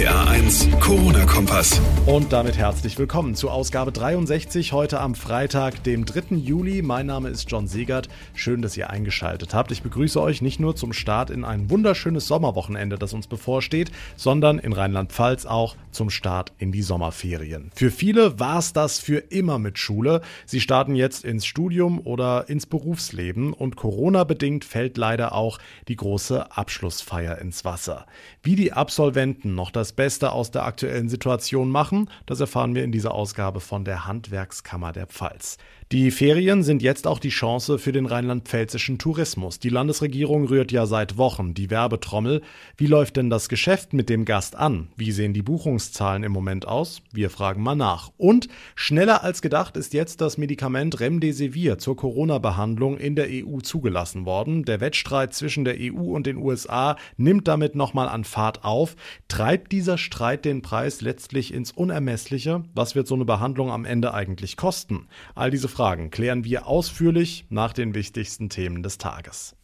RPA 1, Corona-Kompass. Und damit herzlich willkommen zu Ausgabe 63 heute am Freitag, dem 3. Juli. Mein Name ist John Segert. Schön, dass ihr eingeschaltet habt. Ich begrüße euch nicht nur zum Start in ein wunderschönes Sommerwochenende, das uns bevorsteht, sondern in Rheinland-Pfalz auch zum Start in die Sommerferien. Für viele war es das für immer mit Schule. Sie starten jetzt ins Studium oder ins Berufsleben und Corona-bedingt fällt leider auch die große Abschlussfeier ins Wasser. Wie die Absolventen noch das Beste aus der aktuellen Situation machen, das erfahren wir in dieser Ausgabe von der Handwerkskammer der Pfalz. Die Ferien sind jetzt auch die Chance für den rheinland-pfälzischen Tourismus. Die Landesregierung rührt ja seit Wochen die Werbetrommel. Wie läuft denn das Geschäft mit dem Gast an? Wie sehen die Buchungszahlen im Moment aus? Wir fragen mal nach. Und schneller als gedacht ist jetzt das Medikament Remdesivir zur Corona-Behandlung in der EU zugelassen worden. Der Wettstreit zwischen der EU und den USA nimmt damit nochmal an Fahrt auf. Treibt dieser Streit den Preis letztlich ins Unermessliche? Was wird so eine Behandlung am Ende eigentlich kosten? All diese Fragen klären wir ausführlich nach den wichtigsten Themen des Tages.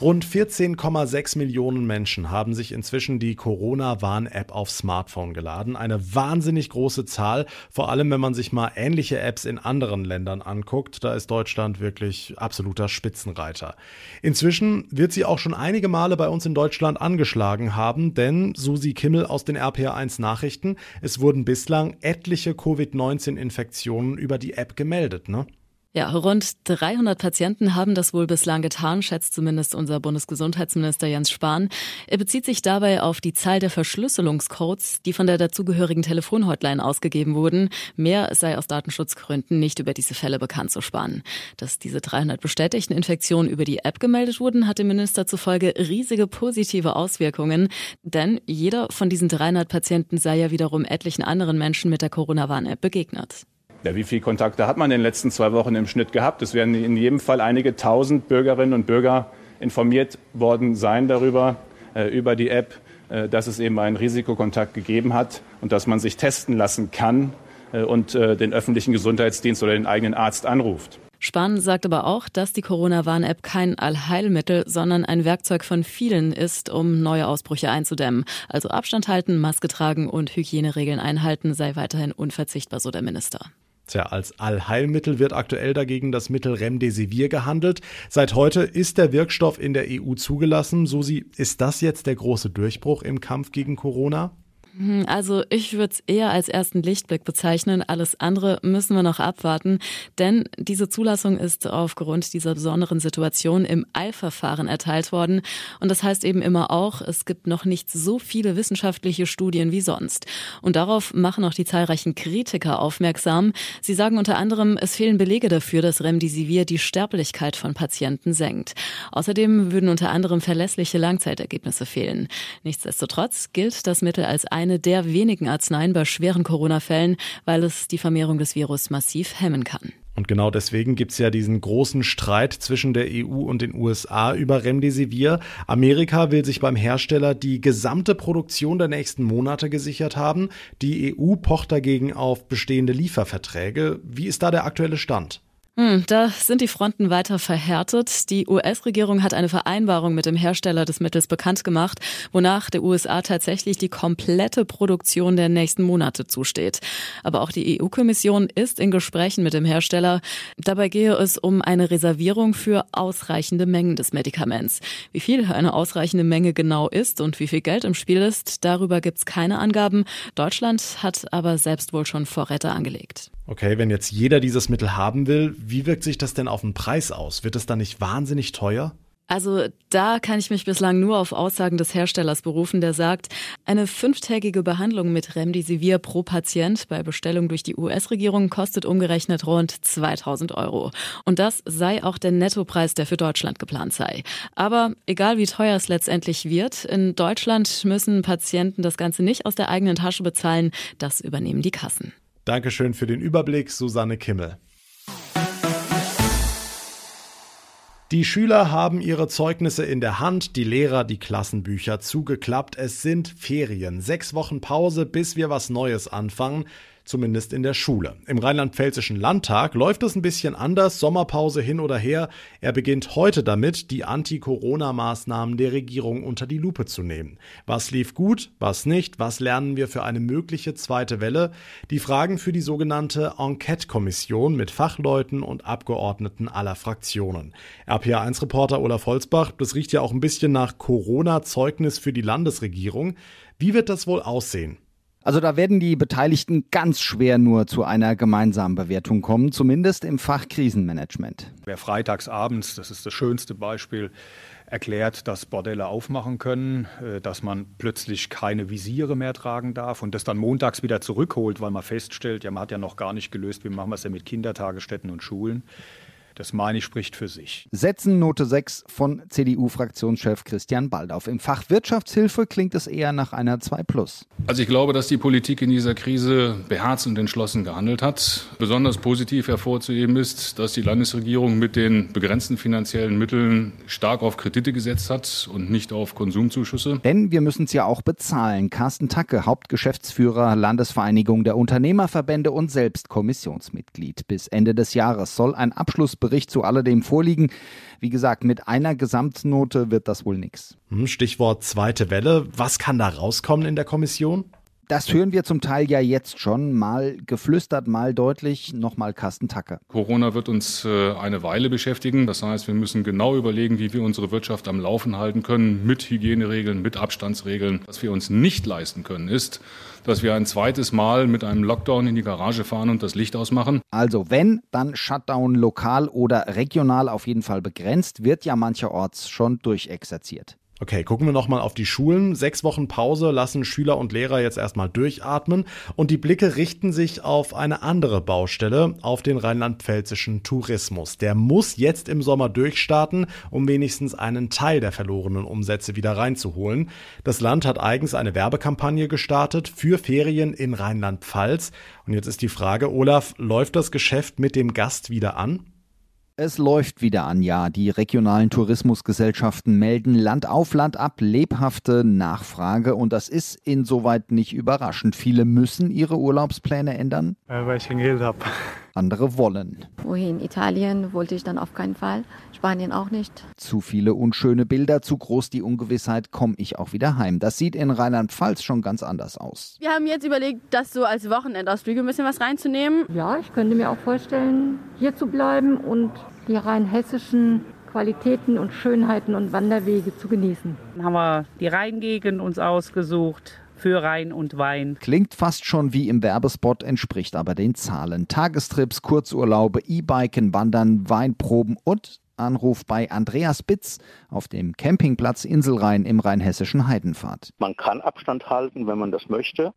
Rund 14,6 Millionen Menschen haben sich inzwischen die Corona-Warn-App auf Smartphone geladen. Eine wahnsinnig große Zahl, vor allem wenn man sich mal ähnliche Apps in anderen Ländern anguckt. Da ist Deutschland wirklich absoluter Spitzenreiter. Inzwischen wird sie auch schon einige Male bei uns in Deutschland angeschlagen haben, denn Susi Kimmel aus den RPA1 Nachrichten, es wurden bislang etliche Covid-19-Infektionen über die App gemeldet, ne? Ja, rund 300 Patienten haben das wohl bislang getan, schätzt zumindest unser Bundesgesundheitsminister Jens Spahn. Er bezieht sich dabei auf die Zahl der Verschlüsselungscodes, die von der dazugehörigen Telefonhotline ausgegeben wurden. Mehr sei aus Datenschutzgründen nicht über diese Fälle bekannt zu sparen. Dass diese 300 bestätigten Infektionen über die App gemeldet wurden, hat dem Minister zufolge riesige positive Auswirkungen. Denn jeder von diesen 300 Patienten sei ja wiederum etlichen anderen Menschen mit der Corona-Warn-App begegnet. Ja, wie viele Kontakte hat man in den letzten zwei Wochen im Schnitt gehabt? Es werden in jedem Fall einige tausend Bürgerinnen und Bürger informiert worden sein darüber, äh, über die App, äh, dass es eben einen Risikokontakt gegeben hat und dass man sich testen lassen kann äh, und äh, den öffentlichen Gesundheitsdienst oder den eigenen Arzt anruft. Spahn sagt aber auch, dass die Corona-Warn-App kein Allheilmittel, sondern ein Werkzeug von vielen ist, um neue Ausbrüche einzudämmen. Also Abstand halten, Maske tragen und Hygieneregeln einhalten sei weiterhin unverzichtbar, so der Minister. Tja, als Allheilmittel wird aktuell dagegen das Mittel Remdesivir gehandelt. Seit heute ist der Wirkstoff in der EU zugelassen. Susi, ist das jetzt der große Durchbruch im Kampf gegen Corona? Hm, also ich würde es eher als ersten Lichtblick bezeichnen. Alles andere müssen wir noch abwarten, denn diese Zulassung ist aufgrund dieser besonderen Situation im Eilverfahren erteilt worden. Und das heißt eben immer auch, es gibt noch nicht so viele wissenschaftliche Studien wie sonst. Und darauf machen auch die zahlreichen Kritiker aufmerksam. Sie sagen unter anderem, es fehlen Belege dafür, dass Remdesivir die Sterblichkeit von Patienten senkt. Außerdem würden unter anderem verlässliche Langzeitergebnisse fehlen. Nichtsdestotrotz gilt das Mittel als eine der wenigen Arzneien bei schweren Corona-Fällen, weil es die Vermehrung des Virus massiv hemmen kann. Und genau deswegen gibt es ja diesen großen Streit zwischen der EU und den USA über Remdesivir. Amerika will sich beim Hersteller die gesamte Produktion der nächsten Monate gesichert haben. Die EU pocht dagegen auf bestehende Lieferverträge. Wie ist da der aktuelle Stand? Hm, da sind die Fronten weiter verhärtet. Die US-Regierung hat eine Vereinbarung mit dem Hersteller des Mittels bekannt gemacht, wonach der USA tatsächlich die komplette Produktion der nächsten Monate zusteht. Aber auch die EU-Kommission ist in Gesprächen mit dem Hersteller. Dabei gehe es um eine Reservierung für ausreichende Mengen des Medikaments. Wie viel eine ausreichende Menge genau ist und wie viel Geld im Spiel ist, darüber gibt es keine Angaben. Deutschland hat aber selbst wohl schon Vorräte angelegt. Okay, wenn jetzt jeder dieses Mittel haben will, wie wirkt sich das denn auf den Preis aus? Wird es dann nicht wahnsinnig teuer? Also da kann ich mich bislang nur auf Aussagen des Herstellers berufen, der sagt, eine fünftägige Behandlung mit Remdesivir pro Patient bei Bestellung durch die US-Regierung kostet umgerechnet rund 2000 Euro. Und das sei auch der Nettopreis, der für Deutschland geplant sei. Aber egal wie teuer es letztendlich wird, in Deutschland müssen Patienten das Ganze nicht aus der eigenen Tasche bezahlen, das übernehmen die Kassen. Dankeschön für den Überblick, Susanne Kimmel. Die Schüler haben ihre Zeugnisse in der Hand, die Lehrer die Klassenbücher zugeklappt. Es sind Ferien, sechs Wochen Pause, bis wir was Neues anfangen. Zumindest in der Schule. Im rheinland-pfälzischen Landtag läuft es ein bisschen anders, Sommerpause hin oder her. Er beginnt heute damit, die Anti-Corona-Maßnahmen der Regierung unter die Lupe zu nehmen. Was lief gut, was nicht, was lernen wir für eine mögliche zweite Welle? Die Fragen für die sogenannte Enquete-Kommission mit Fachleuten und Abgeordneten aller Fraktionen. RPA1-Reporter Olaf Holzbach, das riecht ja auch ein bisschen nach Corona-Zeugnis für die Landesregierung. Wie wird das wohl aussehen? Also da werden die Beteiligten ganz schwer nur zu einer gemeinsamen Bewertung kommen, zumindest im Fach Krisenmanagement. Wer freitags abends, das ist das schönste Beispiel, erklärt, dass Bordelle aufmachen können, äh, dass man plötzlich keine Visiere mehr tragen darf und das dann montags wieder zurückholt, weil man feststellt, ja, man hat ja noch gar nicht gelöst, wie machen wir es denn mit Kindertagesstätten und Schulen. Das meine ich spricht für sich. Setzen Note 6 von CDU-Fraktionschef Christian Baldauf. Im Fach Wirtschaftshilfe klingt es eher nach einer 2 plus. Also ich glaube, dass die Politik in dieser Krise beherzt und entschlossen gehandelt hat. Besonders positiv hervorzuheben ist, dass die Landesregierung mit den begrenzten finanziellen Mitteln stark auf Kredite gesetzt hat und nicht auf Konsumzuschüsse. Denn wir müssen es ja auch bezahlen. Carsten Tacke, Hauptgeschäftsführer Landesvereinigung der Unternehmerverbände und selbst Kommissionsmitglied. Bis Ende des Jahres soll ein Abschlussbericht Bericht zu alledem vorliegen. Wie gesagt, mit einer Gesamtnote wird das wohl nichts. Hm, Stichwort zweite Welle. Was kann da rauskommen in der Kommission? Das hören wir zum Teil ja jetzt schon, mal geflüstert, mal deutlich, nochmal Kastentacke. Corona wird uns äh, eine Weile beschäftigen. Das heißt, wir müssen genau überlegen, wie wir unsere Wirtschaft am Laufen halten können, mit Hygieneregeln, mit Abstandsregeln. Was wir uns nicht leisten können, ist, dass wir ein zweites Mal mit einem Lockdown in die Garage fahren und das Licht ausmachen. Also wenn, dann Shutdown lokal oder regional auf jeden Fall begrenzt, wird ja mancherorts schon durchexerziert. Okay, gucken wir nochmal auf die Schulen. Sechs Wochen Pause lassen Schüler und Lehrer jetzt erstmal durchatmen und die Blicke richten sich auf eine andere Baustelle, auf den rheinland-pfälzischen Tourismus. Der muss jetzt im Sommer durchstarten, um wenigstens einen Teil der verlorenen Umsätze wieder reinzuholen. Das Land hat eigens eine Werbekampagne gestartet für Ferien in Rheinland-Pfalz. Und jetzt ist die Frage, Olaf, läuft das Geschäft mit dem Gast wieder an? Es läuft wieder an, ja. Die regionalen Tourismusgesellschaften melden Land auf Land ab lebhafte Nachfrage und das ist insoweit nicht überraschend. Viele müssen ihre Urlaubspläne ändern. weil ich kein Geld habe. Andere wollen. Wohin? Italien wollte ich dann auf keinen Fall. Spanien auch nicht. Zu viele unschöne Bilder, zu groß die Ungewissheit, komme ich auch wieder heim. Das sieht in Rheinland-Pfalz schon ganz anders aus. Wir haben jetzt überlegt, das so als Wochenendausflüge ein bisschen was reinzunehmen. Ja, ich könnte mir auch vorstellen, hier zu bleiben und die rein hessischen Qualitäten und Schönheiten und Wanderwege zu genießen. Dann haben wir die Rheingegend uns ausgesucht, für Rhein und Wein. Klingt fast schon wie im Werbespot, entspricht aber den Zahlen. Tagestrips, Kurzurlaube, E-Biken, Wandern, Weinproben und Anruf bei Andreas Bitz auf dem Campingplatz Inselrhein im rheinhessischen Heidenpfad. Man kann Abstand halten, wenn man das möchte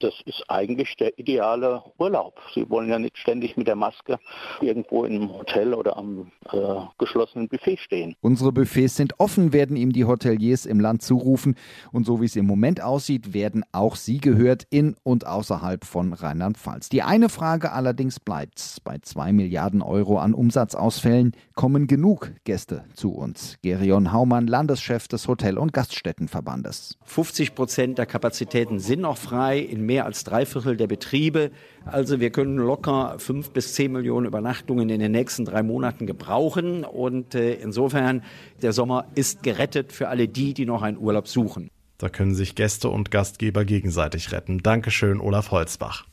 das ist eigentlich der ideale Urlaub. Sie wollen ja nicht ständig mit der Maske irgendwo in einem Hotel oder am äh, geschlossenen Buffet stehen. Unsere Buffets sind offen, werden ihm die Hoteliers im Land zurufen. Und so wie es im Moment aussieht, werden auch sie gehört in und außerhalb von Rheinland-Pfalz. Die eine Frage allerdings bleibt. Bei zwei Milliarden Euro an Umsatzausfällen kommen genug Gäste zu uns. Gerion Haumann, Landeschef des Hotel- und Gaststättenverbandes. 50 Prozent der Kapazitäten sind noch frei. In mehr als drei Viertel der Betriebe. Also wir können locker fünf bis zehn Millionen Übernachtungen in den nächsten drei Monaten gebrauchen. Und äh, insofern, der Sommer ist gerettet für alle die, die noch einen Urlaub suchen. Da können sich Gäste und Gastgeber gegenseitig retten. Dankeschön, Olaf Holzbach.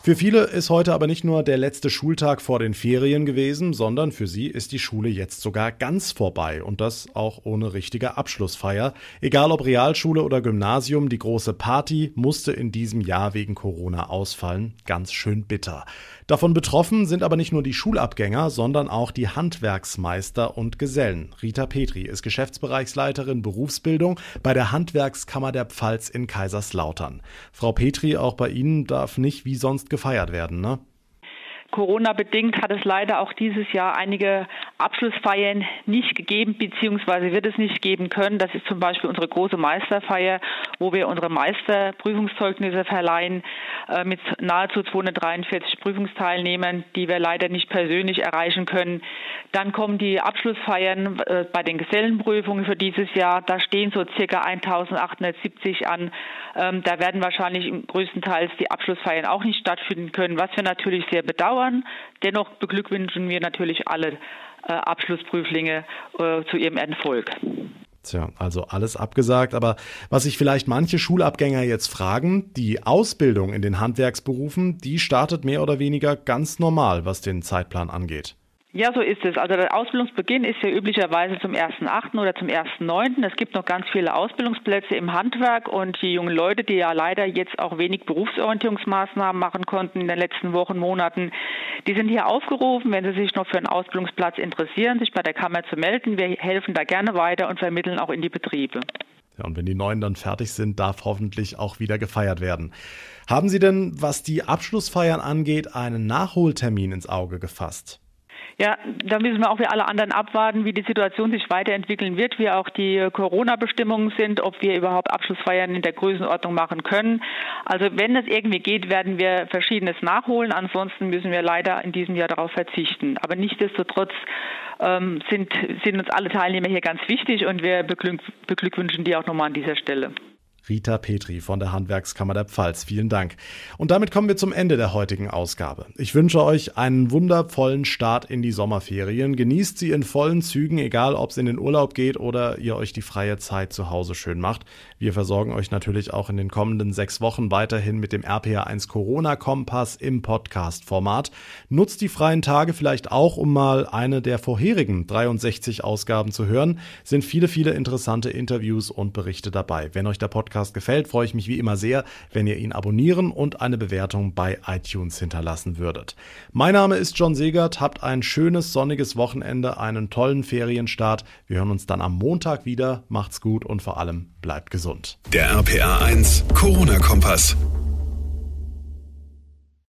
Für viele ist heute aber nicht nur der letzte Schultag vor den Ferien gewesen, sondern für sie ist die Schule jetzt sogar ganz vorbei und das auch ohne richtige Abschlussfeier. Egal ob Realschule oder Gymnasium, die große Party musste in diesem Jahr wegen Corona ausfallen. Ganz schön bitter. Davon betroffen sind aber nicht nur die Schulabgänger, sondern auch die Handwerksmeister und Gesellen. Rita Petri ist Geschäftsbereichsleiterin Berufsbildung bei der Handwerkskammer der Pfalz in Kaiserslautern. Frau Petri, auch bei Ihnen darf nicht wie sonst gefeiert werden, ne? Corona-bedingt hat es leider auch dieses Jahr einige Abschlussfeiern nicht gegeben, beziehungsweise wird es nicht geben können. Das ist zum Beispiel unsere große Meisterfeier, wo wir unsere Meisterprüfungszeugnisse verleihen äh, mit nahezu 243 Prüfungsteilnehmern, die wir leider nicht persönlich erreichen können. Dann kommen die Abschlussfeiern äh, bei den Gesellenprüfungen für dieses Jahr. Da stehen so circa 1870 an. Ähm, da werden wahrscheinlich größtenteils die Abschlussfeiern auch nicht stattfinden können, was wir natürlich sehr bedauern. Dennoch beglückwünschen wir natürlich alle äh, Abschlussprüflinge äh, zu ihrem Erfolg. Tja, also alles abgesagt, aber was sich vielleicht manche Schulabgänger jetzt fragen, die Ausbildung in den Handwerksberufen, die startet mehr oder weniger ganz normal, was den Zeitplan angeht. Ja, so ist es. Also der Ausbildungsbeginn ist ja üblicherweise zum 1.8. oder zum 1.9. Es gibt noch ganz viele Ausbildungsplätze im Handwerk und die jungen Leute, die ja leider jetzt auch wenig Berufsorientierungsmaßnahmen machen konnten in den letzten Wochen, Monaten, die sind hier aufgerufen, wenn sie sich noch für einen Ausbildungsplatz interessieren, sich bei der Kammer zu melden. Wir helfen da gerne weiter und vermitteln auch in die Betriebe. Ja, und wenn die Neuen dann fertig sind, darf hoffentlich auch wieder gefeiert werden. Haben Sie denn, was die Abschlussfeiern angeht, einen Nachholtermin ins Auge gefasst? Ja, da müssen wir auch wie alle anderen abwarten, wie die Situation sich weiterentwickeln wird, wie auch die Corona-Bestimmungen sind, ob wir überhaupt Abschlussfeiern in der Größenordnung machen können. Also wenn es irgendwie geht, werden wir Verschiedenes nachholen. Ansonsten müssen wir leider in diesem Jahr darauf verzichten. Aber nichtsdestotrotz ähm, sind, sind uns alle Teilnehmer hier ganz wichtig und wir beglückwünschen die auch nochmal an dieser Stelle. Rita Petri von der Handwerkskammer der Pfalz. Vielen Dank. Und damit kommen wir zum Ende der heutigen Ausgabe. Ich wünsche euch einen wundervollen Start in die Sommerferien. Genießt sie in vollen Zügen, egal ob es in den Urlaub geht oder ihr euch die freie Zeit zu Hause schön macht. Wir versorgen euch natürlich auch in den kommenden sechs Wochen weiterhin mit dem RPA1 Corona Kompass im Podcast-Format. Nutzt die freien Tage vielleicht auch, um mal eine der vorherigen 63 Ausgaben zu hören. Sind viele, viele interessante Interviews und Berichte dabei. Wenn euch der Podcast Podcast gefällt, freue ich mich wie immer sehr, wenn ihr ihn abonnieren und eine Bewertung bei iTunes hinterlassen würdet. Mein Name ist John Segert, habt ein schönes sonniges Wochenende, einen tollen Ferienstart. Wir hören uns dann am Montag wieder. Macht's gut und vor allem bleibt gesund. Der RPA 1 Corona-Kompass.